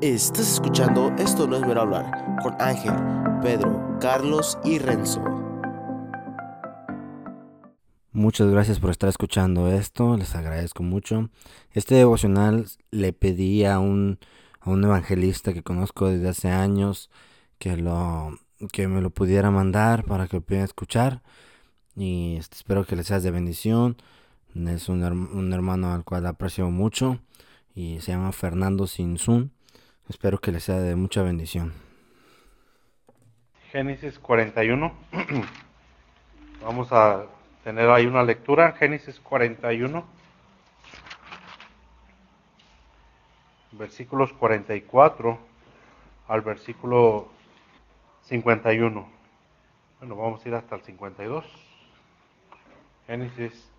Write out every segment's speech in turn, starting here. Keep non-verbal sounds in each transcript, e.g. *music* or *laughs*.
Estás escuchando Esto no es mero hablar con Ángel, Pedro, Carlos y Renzo. Muchas gracias por estar escuchando esto, les agradezco mucho. Este devocional le pedí a un, a un evangelista que conozco desde hace años que, lo, que me lo pudiera mandar para que lo pudiera escuchar y este, espero que les sea de bendición. Es un, un, hermano al cual aprecio mucho y se llama Fernando Sinsun. Espero que les sea de mucha bendición. Génesis 41. *clears throat* Vamos a tener ahí una lectura. Génesis 41. Versículos 44 al versículo 51. Bueno, vamos a ir hasta el 52. Génesis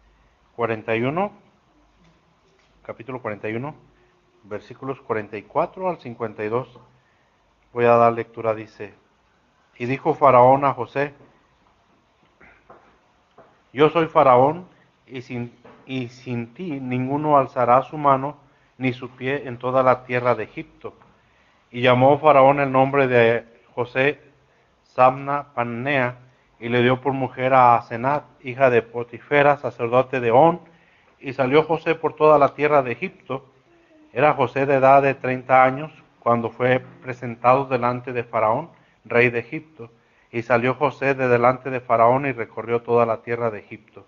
41, capítulo 41, versículos 44 al 52. Voy a dar lectura, dice, y dijo Faraón a José, yo soy Faraón y sin, y sin ti ninguno alzará su mano ni su pie en toda la tierra de Egipto. Y llamó Faraón el nombre de José Samna Panea, y le dio por mujer a Asenat, hija de Potifera, sacerdote de On, y salió José por toda la tierra de Egipto. Era José de edad de 30 años cuando fue presentado delante de Faraón, rey de Egipto, y salió José de delante de Faraón y recorrió toda la tierra de Egipto.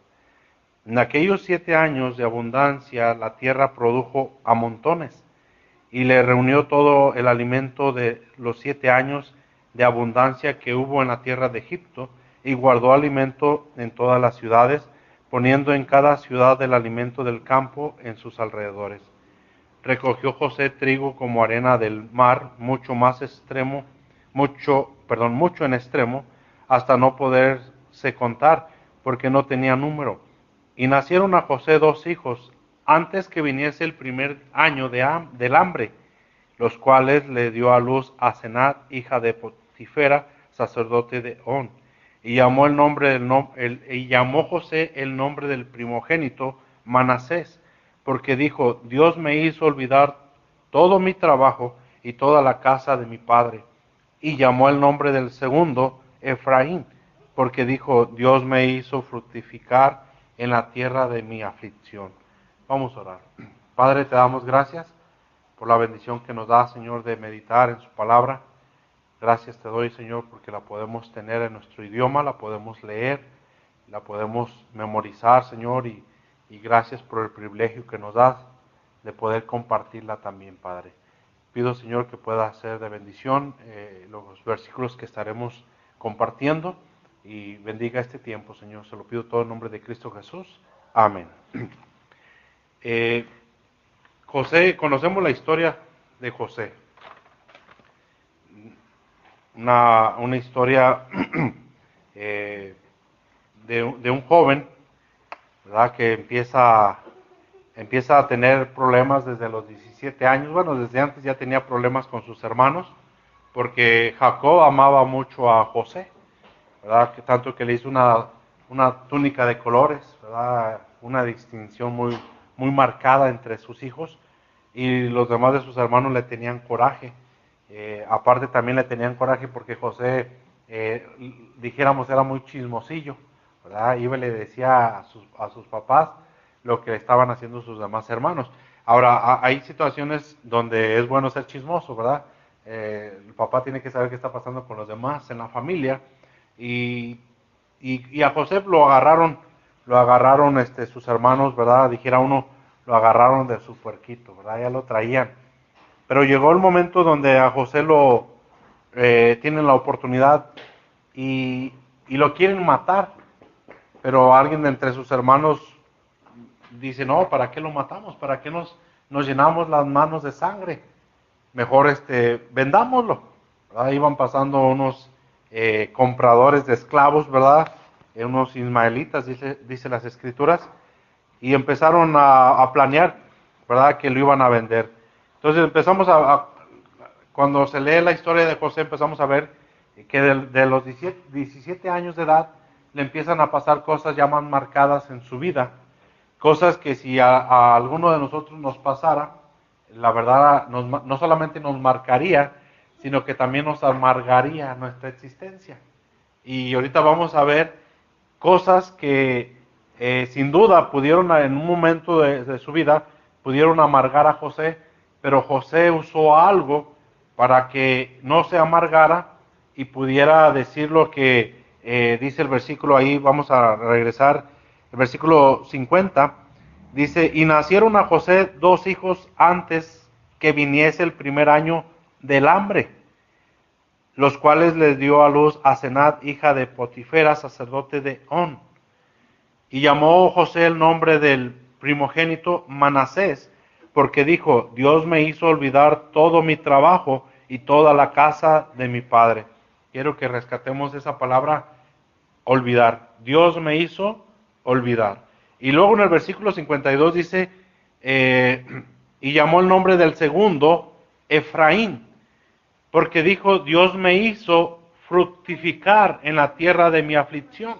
En aquellos siete años de abundancia la tierra produjo a montones, y le reunió todo el alimento de los siete años de abundancia que hubo en la tierra de Egipto, y guardó alimento en todas las ciudades, poniendo en cada ciudad el alimento del campo en sus alrededores. Recogió José trigo como arena del mar, mucho más extremo, mucho, perdón, mucho en extremo, hasta no poderse contar, porque no tenía número. Y nacieron a José dos hijos, antes que viniese el primer año de del hambre, los cuales le dio a luz a Senat, hija de Potifera, sacerdote de On y llamó el nombre del y llamó José el nombre del primogénito Manasés, porque dijo, Dios me hizo olvidar todo mi trabajo y toda la casa de mi padre. Y llamó el nombre del segundo Efraín, porque dijo, Dios me hizo fructificar en la tierra de mi aflicción. Vamos a orar. Padre, te damos gracias por la bendición que nos da, Señor, de meditar en su palabra. Gracias te doy, Señor, porque la podemos tener en nuestro idioma, la podemos leer, la podemos memorizar, Señor, y, gracias por el privilegio que nos das de poder compartirla también, Padre. Pido, Señor, que pueda ser de bendición eh, los versículos que estaremos compartiendo y bendiga este tiempo, Señor. Se lo pido todo en nombre de Cristo Jesús. Amén. *clears throat* Eh, José, conocemos la historia de José una, una historia *clears throat* eh, de, un joven que empieza, empieza a tener problemas desde los 17 años. Bueno, desde antes ya tenía problemas con sus hermanos, porque Jacob amaba mucho a José, ¿verdad? que tanto que le hizo una, una túnica de colores, ¿verdad? una distinción muy, muy marcada entre sus hijos, y los demás de sus hermanos le tenían coraje. Eh, aparte también le tenían coraje porque José, eh, dijéramos, era muy chismosillo, ¿verdad? Iba y le decía a sus, a sus papás lo que estaban haciendo sus demás hermanos. Ahora, hay situaciones donde es bueno ser chismoso, ¿verdad? Eh, el papá tiene que saber qué está pasando con los demás en la familia. Y, y, a José lo agarraron, lo agarraron este, sus hermanos, ¿verdad? Dijera uno, lo agarraron de su puerquito, ¿verdad? Ya lo traían pero llegó el momento donde a José lo eh, tienen la oportunidad y, lo quieren matar. Pero alguien de entre sus hermanos dice, no, ¿para qué lo matamos? ¿Para qué nos, nos llenamos las manos de sangre? Mejor este, vendámoslo. Ahí Iban pasando unos eh, compradores de esclavos, ¿verdad? Eh, unos ismaelitas, dice, dice las escrituras, y empezaron a, a planear, ¿verdad? Que lo iban a vender. Entonces empezamos a, cuando se lee la historia de José, empezamos a ver que de, los 17, años de edad le empiezan a pasar cosas ya más marcadas en su vida, cosas que si a, alguno de nosotros nos pasara, la verdad nos- no solamente nos marcaría, sino que también nos amargaría nuestra existencia. Y ahorita vamos a ver cosas que eh, sin duda pudieron en un momento de, de su vida, pudieron amargar a José, pero José usó algo para que no se amargara y pudiera decir lo que eh, dice el versículo ahí, vamos a regresar, el versículo 50, dice, y nacieron a José dos hijos antes que viniese el primer año del hambre, los cuales les dio a luz a Senat, hija de Potifera, sacerdote de On. Y llamó José el nombre del primogénito Manasés, porque dijo, Dios me hizo olvidar todo mi trabajo y toda la casa de mi padre. Quiero que rescatemos esa palabra, olvidar. Dios me hizo olvidar. Y luego en el versículo 52 dice, eh, *clears throat* y llamó el nombre del segundo Efraín, porque dijo, Dios me hizo fructificar en la tierra de mi aflicción.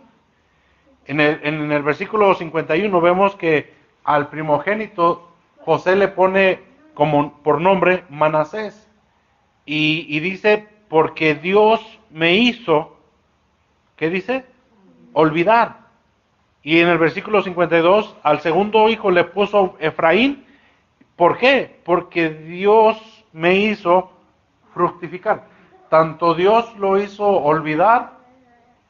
En el, en el versículo 51 vemos que al primogénito José le pone como por nombre Manasés. Y, y dice, porque Dios me hizo, ¿qué dice? Olvidar. Y en el versículo 52 al segundo hijo le puso Efraín. ¿Por qué? Porque Dios me hizo fructificar. Tanto Dios lo hizo olvidar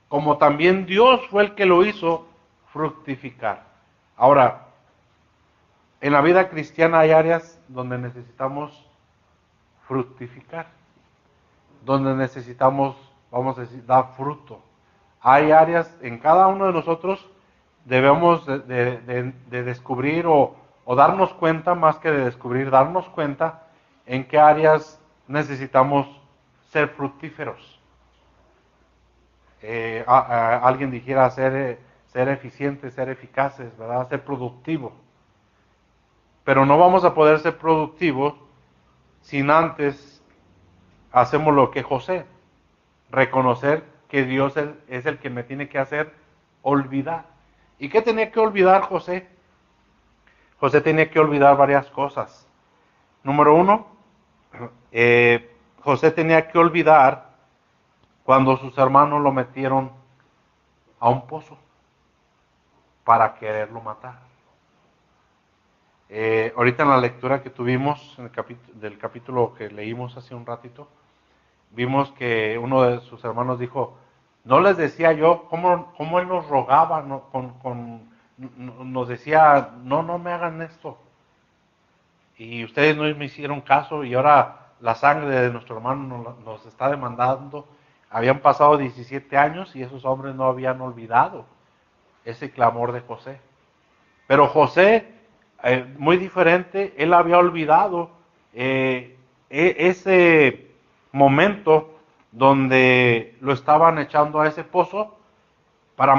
como también Dios fue el que lo hizo fructificar. Ahora, en la vida cristiana hay áreas donde necesitamos fructificar, donde necesitamos, vamos a decir, dar fruto. Hay áreas en cada uno de nosotros debemos de, de- de- de descubrir o, darnos cuenta, más que de descubrir, darnos cuenta en qué áreas necesitamos ser fructíferos eh, alguien dijera ser, ser eficientes, ser eficaces, ¿verdad? Ser productivo. Pero no vamos a poder ser productivos sin antes hacemos lo que José, reconocer que Dios es, el que me tiene que hacer olvidar. ¿Y qué tenía que olvidar José? José tenía que olvidar varias cosas. Número uno, eh, José tenía que olvidar cuando sus hermanos lo metieron a un pozo para quererlo matar. Eh, ahorita en la lectura que tuvimos en el del capítulo que leímos hace un ratito, vimos que uno de sus hermanos dijo, no les decía yo, cómo, cómo él nos rogaba, no- con, con- nos decía, no, no me hagan esto. Y ustedes no me hicieron caso y ahora la sangre de nuestro hermano nos, nos está demandando. Habían pasado 17 años y esos hombres no habían olvidado ese clamor de José. Pero José, eh, muy diferente, él había olvidado eh, e- ese momento donde lo estaban echando a ese pozo para,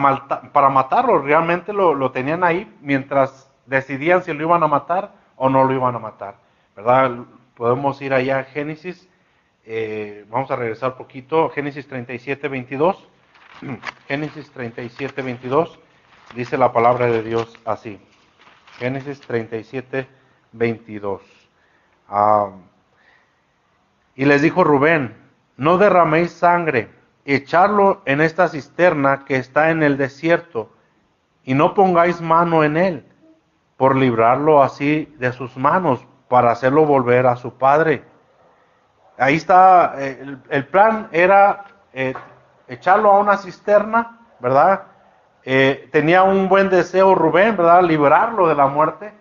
para matarlo. Realmente lo, lo tenían ahí mientras decidían si lo iban a matar o no lo iban a matar. ¿Verdad? Podemos ir allá a Génesis. eh, vamos a regresar poquito. Génesis 37, 22. *clears throat* Génesis 37, 22. Dice la palabra de Dios así. Génesis 37, 22. Ah, y les dijo Rubén, no derraméis sangre, echarlo en esta cisterna que está en el desierto, y no pongáis mano en él, por librarlo así de sus manos, para hacerlo volver a su padre. Ahí está, eh, el, plan era eh, echarlo a una cisterna, ¿verdad? Eh, tenía un buen deseo Rubén, ¿verdad? Librarlo de la muerte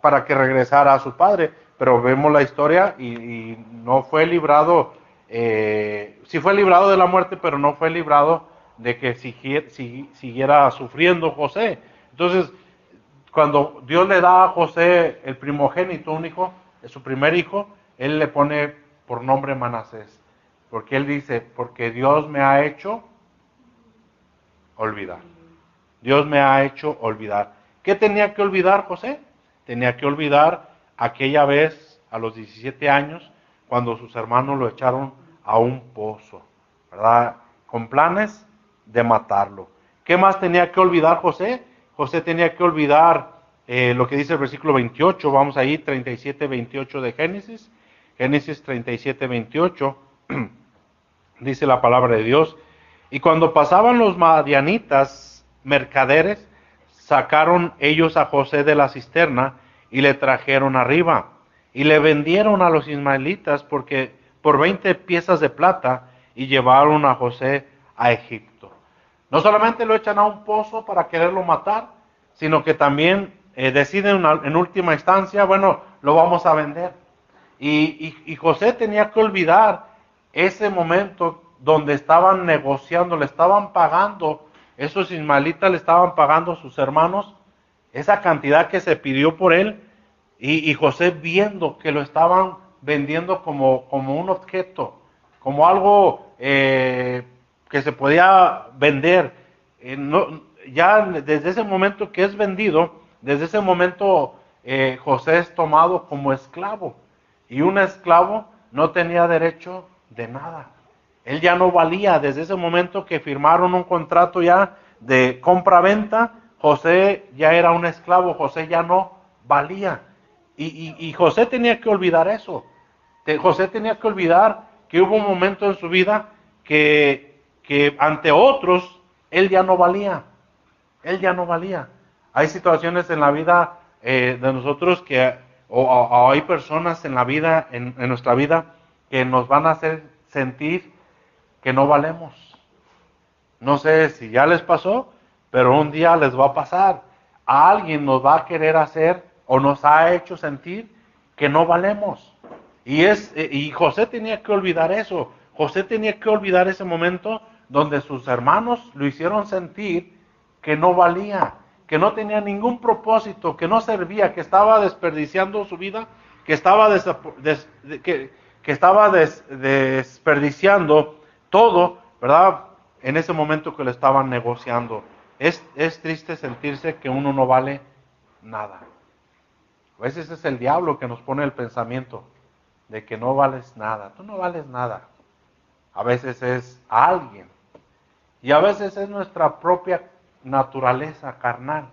para que regresara a su padre. Pero vemos la historia y, no fue librado, eh, sí fue librado de la muerte, pero no fue librado de que siguiera, siguiera sufriendo José. Entonces, cuando Dios le da a José el primogénito, un hijo, su primer hijo, él le pone por nombre Manasés. Porque él dice, porque Dios me ha hecho olvidar. Dios me ha hecho olvidar. ¿Qué tenía que olvidar José? Tenía que olvidar aquella vez a los 17 años cuando sus hermanos lo echaron a un pozo, ¿verdad? Con planes de matarlo. ¿Qué más tenía que olvidar José? José tenía que olvidar eh, lo que dice el versículo 28, vamos ahí, 37, 28 de Génesis. Génesis 37, 28, *clears throat* dice la palabra de Dios. Y cuando pasaban los madianitas mercaderes, sacaron ellos a José de la cisterna y le trajeron arriba. Y le vendieron a los ismaelitas porque por 20 piezas de plata y llevaron a José a Egipto. No solamente lo echan a un pozo para quererlo matar, sino que también eh, deciden en última instancia, bueno, lo vamos a vender. Y, José tenía que olvidar ese momento donde estaban negociando, le estaban pagando, esos ismaelitas le estaban pagando a sus hermanos esa cantidad que se pidió por él, y, José viendo que lo estaban vendiendo como, como un objeto, como algo eh, que se podía vender. Eh, ya desde ese momento que es vendido, desde ese momento eh, José es tomado como esclavo. Y un esclavo no tenía derecho de nada. Él ya no valía. Desde ese momento que firmaron un contrato ya de compra-venta, José ya era un esclavo. José ya no valía. Y, José tenía que olvidar eso. José tenía que olvidar que hubo un momento en su vida que, ante otros él ya no valía. Él ya no valía. Hay situaciones en la vida eh, de nosotros que, o, hay personas en la vida, en, nuestra vida, que nos van a hacer sentir que no valemos. No sé si ya les pasó, pero un día les va a pasar. A alguien nos va a querer hacer o nos ha hecho sentir que no valemos. Y, es, eh, y José tenía que olvidar eso. José tenía que olvidar ese momento donde sus hermanos lo hicieron sentir que no valía, que no tenía ningún propósito, que no servía, que estaba desperdiciando su vida, que estaba, que, estaba desperdiciando todo, ¿verdad? En ese momento que le estaban negociando. Es, es triste sentirse que uno no vale nada. A veces es el diablo que nos pone el pensamiento de que no vales nada. Tú no vales nada. A veces es alguien. Y a veces es nuestra propia naturaleza carnal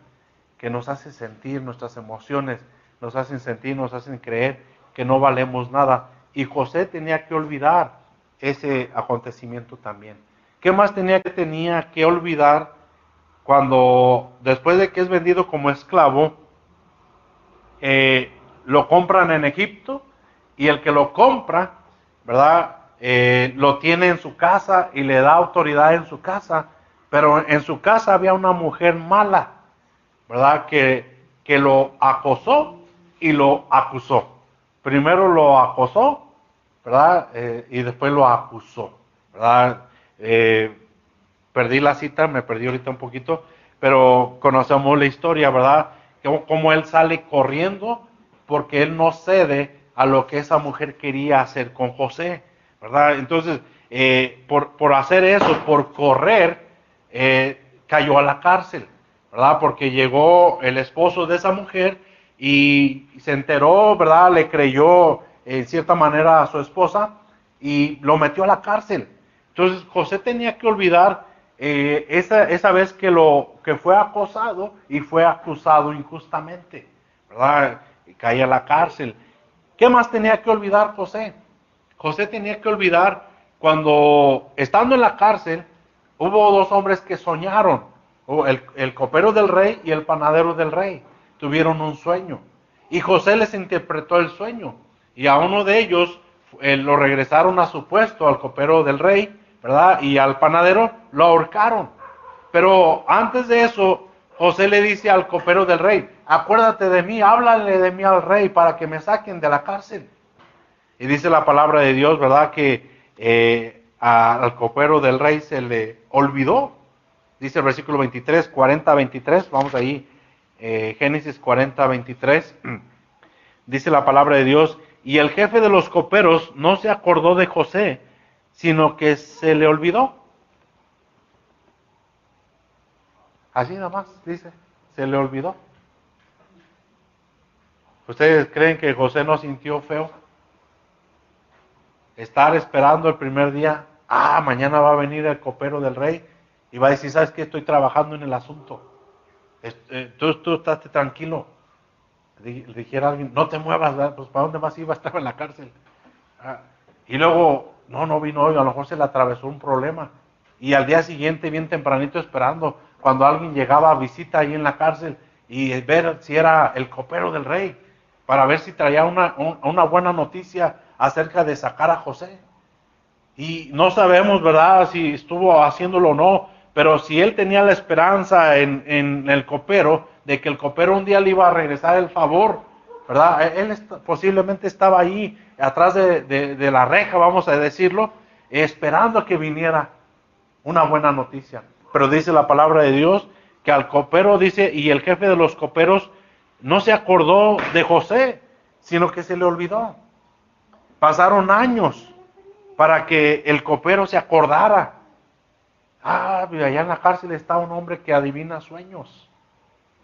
que nos hace sentir, nuestras emociones nos hacen sentir, nos hacen creer que no valemos nada. Y José tenía que olvidar ese acontecimiento también. ¿Qué más tenía que, tenía que olvidar cuando después de que es vendido como esclavo, eh, lo compran en Egipto y el que lo compra, ¿verdad? Eh, lo tiene en su casa y le da autoridad en su casa pero en su casa había una mujer mala, ¿verdad? Que, que lo acosó y lo acusó. Primero lo acosó, ¿verdad? Eh, y después lo acusó, ¿verdad? Perdí la cita, me perdí ahorita un poquito, pero conocemos la historia, ¿verdad? Como, él sale corriendo porque él no cede a lo que esa mujer quería hacer con José, ¿verdad? Entonces, eh, por, por hacer eso, por correr, eh, cayó a la cárcel, ¿verdad? Porque llegó el esposo de esa mujer y se enteró, ¿verdad? Le creyó en cierta manera a su esposa y lo metió a la cárcel. Entonces José tenía que olvidar eh, esa, esa, vez que, lo, que fue acosado y fue acusado injustamente, ¿verdad? Y caía a la cárcel. ¿Qué más tenía que olvidar José? José tenía que olvidar cuando estando en la cárcel, Hubo dos hombres que soñaron, el, el copero del rey y el panadero del rey. Tuvieron un sueño. Y José les interpretó el sueño. Y a uno de ellos eh, lo regresaron a su puesto, al copero del rey, ¿verdad? Y al panadero lo ahorcaron. Pero antes de eso, José le dice al copero del rey, acuérdate de mí, háblale de mí al rey para que me saquen de la cárcel. Y dice la palabra de Dios, ¿verdad? Que eh, al copero del rey se le olvidó. Dice el versículo 23, 40, 23, vamos ahí, eh, Génesis 40, 23, *clears throat* dice la palabra de Dios, y el jefe de los coperos no se acordó de José, sino que se le olvidó. Así nada más, dice, se le olvidó. ¿Ustedes creen que José no sintió feo? estar esperando el primer día, ah, mañana va a venir el copero del rey y va a decir, ¿sabes qué? Estoy trabajando en el asunto. Eh, tú, tú estás tranquilo. le dijera a alguien, no te muevas, pues ¿para dónde más iba? Estaba en la cárcel. Ah, y luego, no, no vino hoy, a lo mejor se le atravesó un problema. Y al día siguiente, bien tempranito, esperando, cuando alguien llegaba a visita ahí en la cárcel y ver si era el copero del rey, para ver si traía una, una buena noticia acerca de sacar a José. Y no sabemos, ¿verdad?, si estuvo haciéndolo o no, pero si él tenía la esperanza en, en el copero, de que el copero un día le iba a regresar el favor, ¿verdad? Él posiblemente estaba ahí, atrás de, de, la reja, vamos a decirlo, esperando que viniera una buena noticia. Pero dice la palabra de Dios que al copero dice, y el jefe de los coperos no se acordó de José, sino que se le olvidó. Pasaron años para que el copero se acordara. Ah, allá en la cárcel está un hombre que adivina sueños.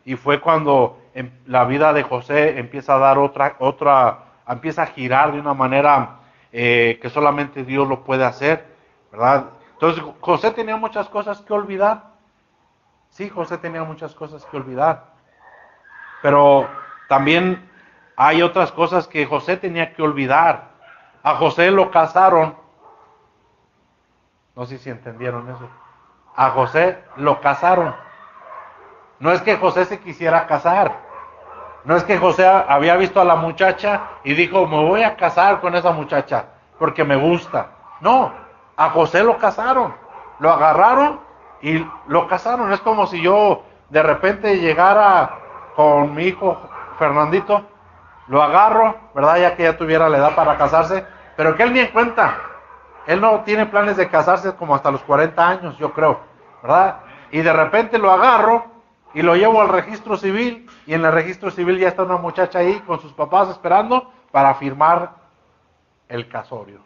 Y fue cuando la vida de José empieza a dar otra, otra, empieza a girar de una manera eh, que solamente Dios lo puede hacer, ¿verdad? Entonces José tenía muchas cosas que olvidar. Sí, José tenía muchas cosas que olvidar. Pero también hay otras cosas que José tenía que olvidar. A José lo casaron. No sé si entendieron eso. A José lo casaron. No es que José se quisiera casar. No es que José había visto a la muchacha y dijo, me voy a casar con esa muchacha porque me gusta. No, a José lo casaron. Lo agarraron y lo casaron. Es como si yo de repente llegara con mi hijo Fernandito, lo agarro, ¿verdad? Ya que ya tuviera la edad para casarse, pero que él ni en cuenta. Él no tiene planes de casarse como hasta los 40 años, yo creo, ¿verdad? Y de repente lo agarro y lo llevo al registro civil y en el registro civil ya está una muchacha ahí con sus papás esperando para firmar el casorio.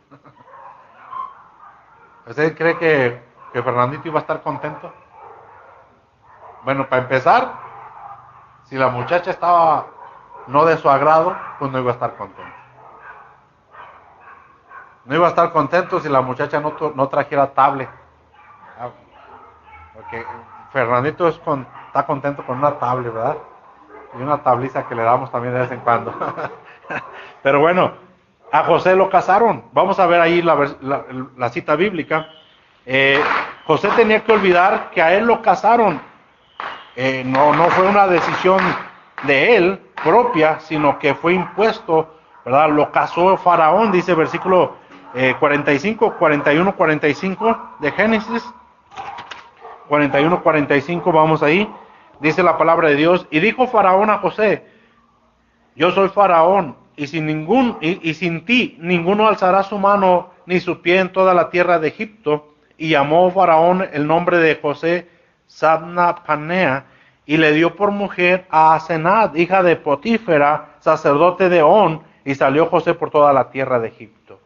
¿Usted cree que, que Fernandito iba a estar contento? Bueno, para empezar, si la muchacha estaba no de su agrado, pues no iba a estar contento. No iba a estar contento si la muchacha no, no trajera tablet. Ah, porque Fernandito es con, está contento con una tablet, ¿verdad? Y una tabliza que le damos también de vez en cuando. *laughs* Pero bueno, a José lo casaron. Vamos a ver ahí la, cita bíblica. Eh, José tenía que olvidar que a él lo casaron. Eh, no, no fue una decisión de él propia, sino que fue impuesto, ¿verdad? Lo casó Faraón, dice versículo 45, 41, 45 de Génesis. 41, 45, vamos ahí. Dice la palabra de Dios. Y dijo Faraón a José, yo soy Faraón, y sin, ningún, y, sin ti ninguno alzará su mano ni su pie en toda la tierra de Egipto. Y llamó Faraón el nombre de José Sabna Panea, y le dio por mujer a Asenad, hija de Potífera, sacerdote de On, y salió José por toda la tierra de Egipto.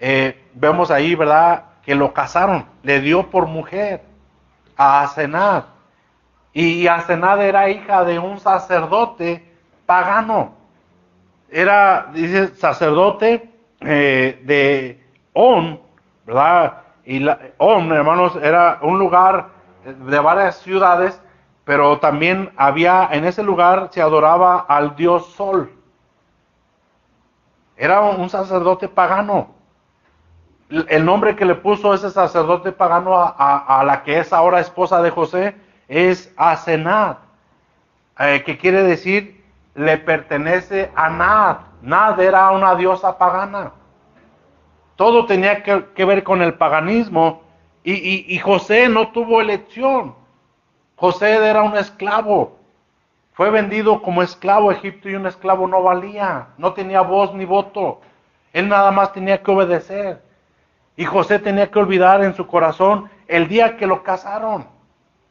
Eh, vemos ahí, ¿verdad? Que lo casaron, le dio por mujer a Asenad. Y Asenad era hija de un sacerdote pagano. Era, dice, sacerdote eh, de On, ¿verdad? Y la, On, hermanos, era un lugar de varias ciudades, pero también había, en ese lugar se adoraba al dios Sol. Era un sacerdote pagano el nombre que le puso ese sacerdote pagano a, la que es ahora esposa de José es Asenad, eh, que quiere decir le pertenece a Nad. Nad era una diosa pagana. Todo tenía que, ver con el paganismo y, y José no tuvo elección. José era un esclavo. Fue vendido como esclavo a Egipto y un esclavo no valía, no tenía voz ni voto. Él nada más tenía que obedecer. Y José tenía que olvidar en su corazón el día que lo casaron,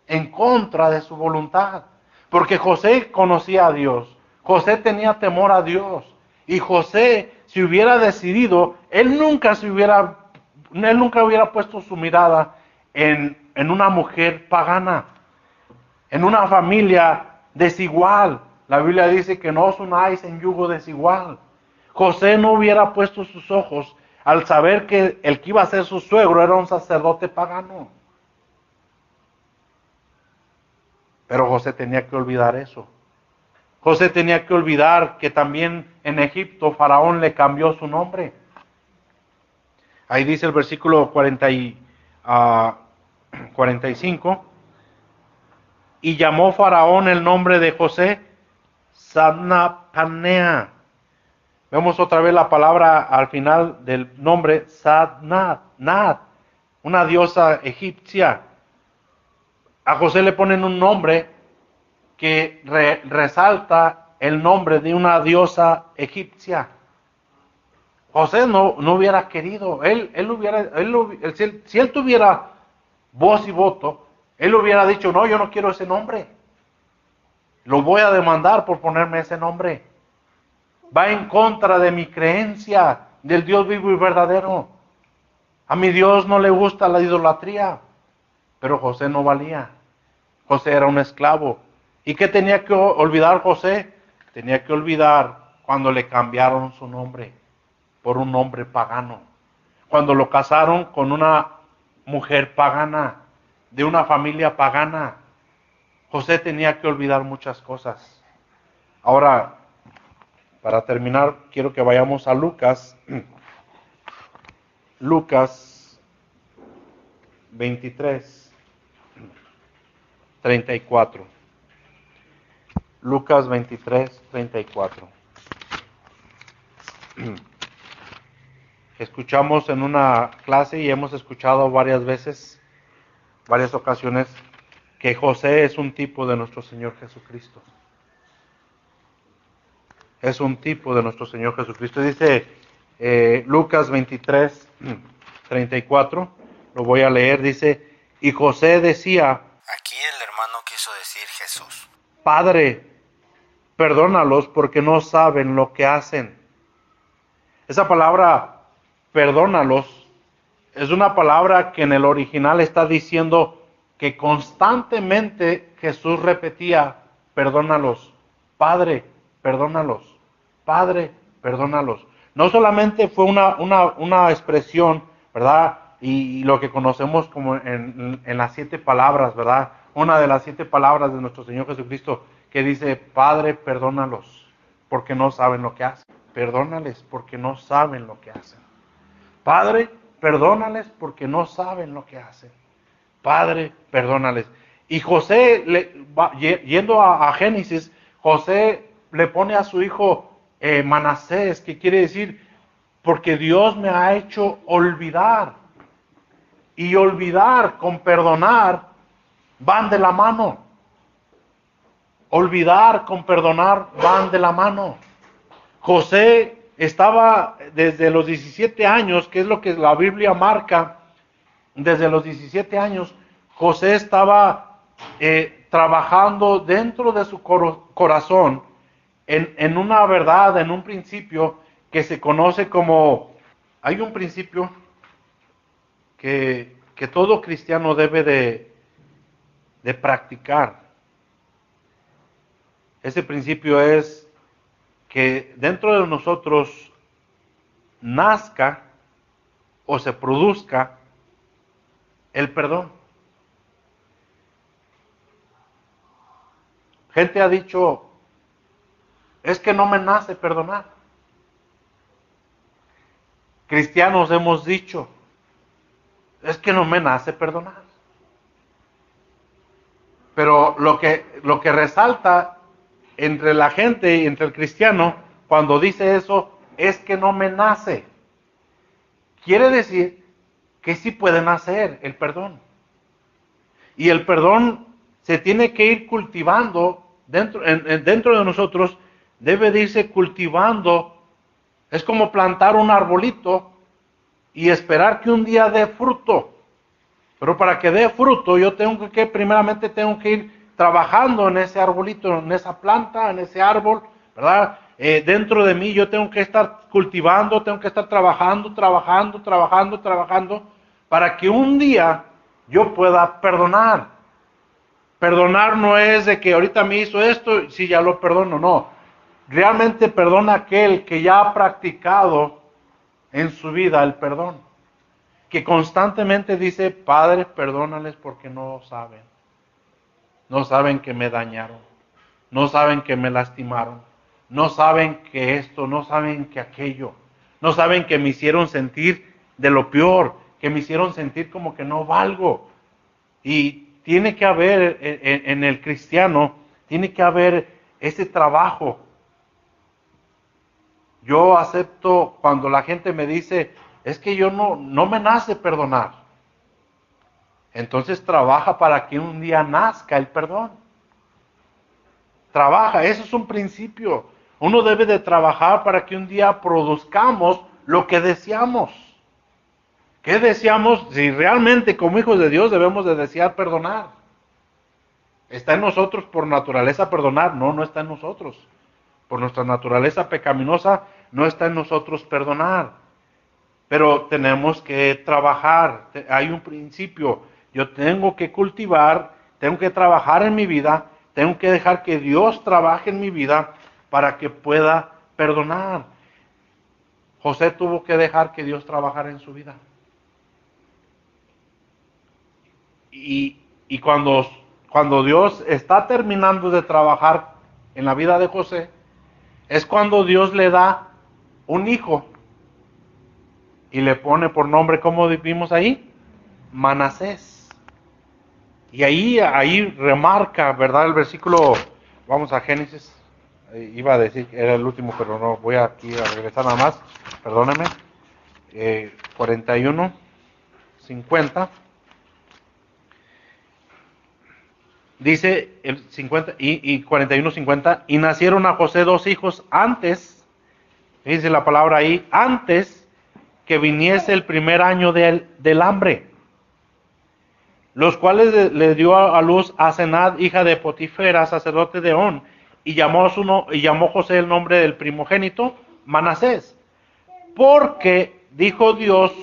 en contra de su voluntad. Porque José conocía a Dios, José tenía temor a Dios. Y José, si hubiera decidido, él nunca se hubiera, él nunca hubiera puesto su mirada en, en una mujer pagana, en una familia desigual. La Biblia dice que no os unáis en yugo desigual. José no hubiera puesto sus ojos al saber que el que iba a ser su suegro era un sacerdote pagano. Pero José tenía que olvidar eso. José tenía que olvidar que también en Egipto Faraón le cambió su nombre. Ahí dice el versículo 40 y, 45. Ah, y llamó Faraón el nombre de José Sadnapanea. Vemos otra vez la palabra al final del nombre Sadnat, una diosa egipcia. A José le ponen un nombre que resalta el nombre de una diosa egipcia. José no, no hubiera querido, él, él hubiera, él, si él tuviera voz y voto, él hubiera dicho, no, yo no quiero ese nombre. Lo voy a demandar por ponerme ese nombre. Va en contra de mi creencia del Dios vivo y verdadero. A mi Dios no le gusta la idolatría. Pero José no valía. José era un esclavo. ¿Y qué tenía que olvidar José? Tenía que olvidar cuando le cambiaron su nombre por un hombre pagano. Cuando lo casaron con una mujer pagana, de una familia pagana. José tenía que olvidar muchas cosas. Ahora, para terminar, quiero que vayamos a Lucas. *clears throat* Lucas 23, 34. Lucas 23, 34. *clears throat* Escuchamos en una clase y hemos escuchado varias veces, varias ocasiones, que José es un tipo de nuestro Señor Jesucristo. Es un tipo de nuestro Señor Jesucristo. Dice eh, Lucas 23, 34, lo voy a leer, dice, y José decía, aquí el hermano quiso decir Jesús, Padre, perdónalos porque no saben lo que hacen. Esa palabra perdónalos, es una palabra que en el original está diciendo que constantemente Jesús repetía, perdónalos, Padre, perdónalos, Padre, perdónalos. No solamente fue una, una, expresión, ¿verdad? Y, lo que conocemos como en, las siete palabras, ¿verdad? Una de las siete palabras de nuestro Señor Jesucristo que dice, Padre, perdónalos, porque no saben lo que hacen. Perdónales porque no saben lo que hacen. Padre, perdónales porque no saben lo que hacen. Padre, perdónales. Y José, yendo a, Génesis, José le pone a su hijo eh, Manasés, que quiere decir, porque Dios me ha hecho olvidar. Y olvidar con perdonar van de la mano. Olvidar con perdonar van de la mano. José estaba desde los 17 años, que es lo que la Biblia marca, desde los 17 años, José estaba eh, trabajando dentro de su corazón en, una verdad, en un principio que se conoce como, hay un principio que, que todo cristiano debe de, de practicar. Ese principio es que dentro de nosotros nazca o se produzca el perdón. Gente ha dicho, es que no me nace perdonar. Cristianos hemos dicho, es que no me nace perdonar. Pero lo que, lo que resalta entre la gente y entre el cristiano, cuando dice eso, es que no me nace. Quiere decir que sí puede nacer el perdón. Y el perdón se tiene que ir cultivando dentro, dentro de nosotros, debe de irse cultivando. Es como plantar un arbolito y esperar que un día dé fruto. Pero para que dé fruto, yo tengo que, primeramente tengo que ir trabajando en ese arbolito, en esa planta, en ese árbol, ¿verdad? Eh, dentro de mí yo tengo que estar cultivando, tengo que estar trabajando, trabajando, trabajando, trabajando, para que un día yo pueda perdonar. Perdonar no es de que ahorita me hizo esto, si ya lo perdono, no. Realmente perdona aquel que ya ha practicado en su vida el perdón. Que constantemente dice, Padre, perdónales porque no saben no saben que me dañaron. no saben que me lastimaron, no saben que esto, no saben que aquello, no saben que me hicieron sentir de lo peor, que me hicieron sentir como que no valgo. Y tiene que haber en, el cristiano, tiene que haber ese trabajo. Yo acepto cuando la gente me dice, es que yo no, no me nace perdonar. Entonces trabaja para que un día nazca el perdón. Trabaja, eso es un principio. Uno debe de trabajar para que un día produzcamos lo que deseamos. ¿Qué deseamos? Si realmente como hijos de Dios debemos de desear perdonar. ¿Está en nosotros por naturaleza perdonar? No, no está en nosotros. Por nuestra naturaleza pecaminosa no está en nosotros perdonar. Pero tenemos que trabajar. Hay un principio. Yo tengo que cultivar, tengo que trabajar en mi vida, tengo que dejar que Dios trabaje en mi vida para que pueda perdonar. José tuvo que dejar que Dios trabajara en su vida. Y, cuando, cuando Dios está terminando de trabajar en la vida de José, es cuando Dios le da un hijo y le pone por nombre, como vimos ahí? Manasés. Y ahí, ahí remarca, ¿verdad? El versículo, vamos a Génesis, eh, iba a decir que era el último, pero no, voy aquí a regresar nada más, perdónenme. 41, 50. Dice el 50 y, y 41, 50, y nacieron a José dos hijos antes, dice la palabra ahí, antes que viniese el primer año del, del hambre, los cuales le, dio a, luz a Senad, hija de Potifera, sacerdote de On, y llamó, su y llamó José el nombre del primogénito, Manasés, porque dijo Dios,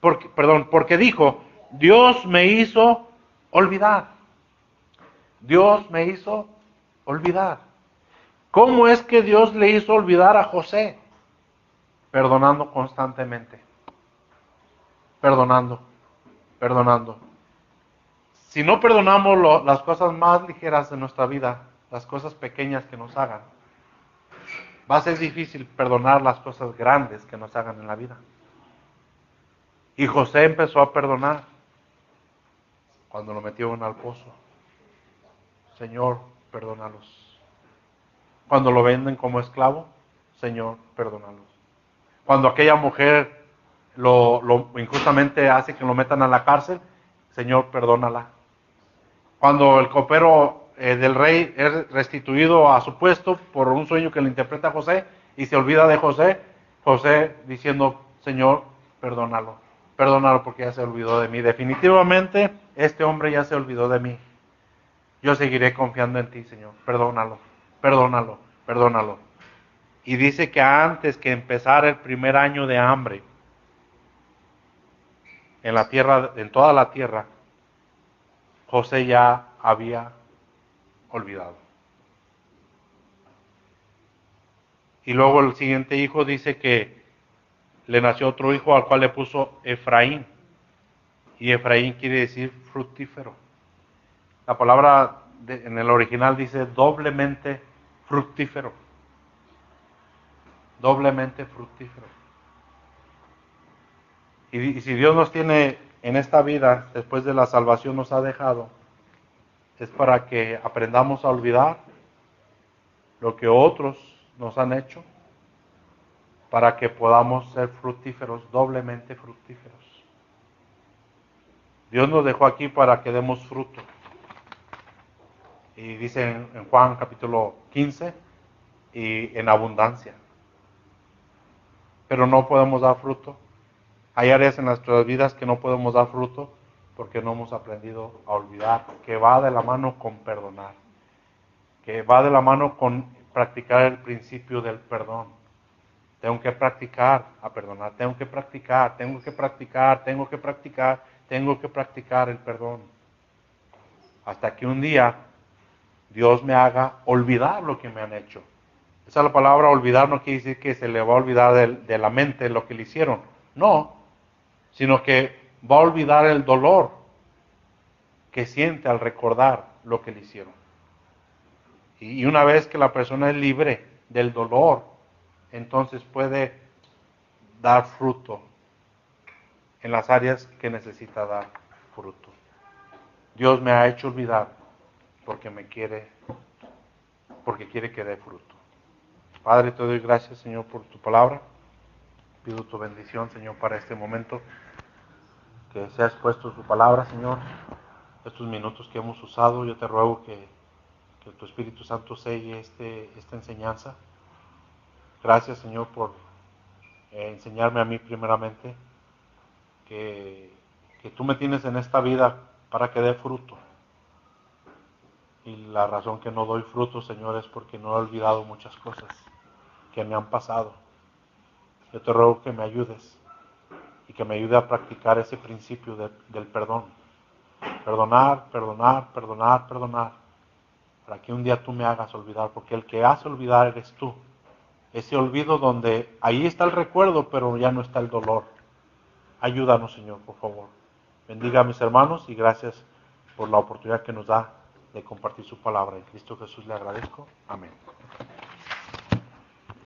porque, perdón, porque dijo, Dios me hizo olvidar Dios me hizo olvidar. ¿Cómo es que Dios le hizo olvidar a José? Perdonando constantemente. Perdonando, perdonando. Si no perdonamos las cosas más ligeras de nuestra vida, las cosas pequeñas que nos hagan, va a ser difícil perdonar las cosas grandes que nos hagan en la vida. Y José empezó a perdonar cuando lo metió en al pozo. Señor, perdónalos. Cuando lo venden como esclavo, Señor, perdónalos. Cuando aquella mujer lo, injustamente hace que lo metan a la cárcel, Señor, perdónala. Cuando el copero eh, del rey es restituido a su puesto por un sueño que le interpreta José y se olvida de José, José diciendo, Señor, perdónalo, perdónalo porque ya se olvidó de mí. Definitivamente este hombre ya se olvidó de mí yo seguiré confiando en ti, Señor. Perdónalo, perdónalo, perdónalo. Y dice que antes que empezara el primer año de hambre en la tierra, en toda la tierra, José ya había olvidado. Y luego el siguiente hijo dice que le nació otro hijo al cual le puso Efraín. Y Efraín quiere decir fructífero. La palabra en el original dice doblemente fructífero. Doblemente fructífero. Y, si Dios nos tiene en esta vida, después de la salvación nos ha dejado, es para que aprendamos a olvidar lo que otros nos han hecho, para que podamos ser fructíferos, doblemente fructíferos. Dios nos dejó aquí para que demos fruto. Y dice en, Juan capítulo 15, y en abundancia. Pero no podemos dar fruto. Hay áreas en nuestras vidas que no podemos dar fruto porque no hemos aprendido a olvidar, que va de la mano con perdonar, que va de la mano con practicar el principio del perdón. Tengo que practicar a perdonar, tengo que practicar, tengo que practicar, tengo que practicar, tengo que practicar el perdón. Hasta que un día Dios me haga olvidar lo que me han hecho. Esa la palabra olvidar no quiere decir que se le va a olvidar de, la mente lo que le hicieron. No, sino que va a olvidar el dolor que siente al recordar lo que le hicieron. Y una vez que la persona es libre del dolor, entonces puede dar fruto en las áreas que necesita dar fruto. Dios me ha hecho olvidar porque me quiere, porque quiere que dé fruto. Padre, te doy gracias, Señor, por tu palabra. Pido tu bendición, Señor, para este momento. Que sea expuesto tu palabra, Señor. Estos minutos que hemos usado, yo te ruego que, que tu Espíritu Santo selle este, esta enseñanza. Gracias, Señor, por eh, enseñarme a mí primeramente que, que tú me tienes en esta vida para que dé fruto. Y la razón que no doy fruto, Señor, es porque no he olvidado muchas cosas que me han pasado. Yo te ruego que me ayudes y que me ayude a practicar ese principio de, del perdón. Perdonar, perdonar, perdonar, perdonar. Para que un día tú me hagas olvidar, porque el que hace olvidar eres tú. Ese olvido donde ahí está el recuerdo, pero ya no está el dolor. Ayúdanos, Señor, por favor. Bendiga a mis hermanos y gracias por la oportunidad que nos da de compartir su palabra. En Cristo Jesús le agradezco. Amén.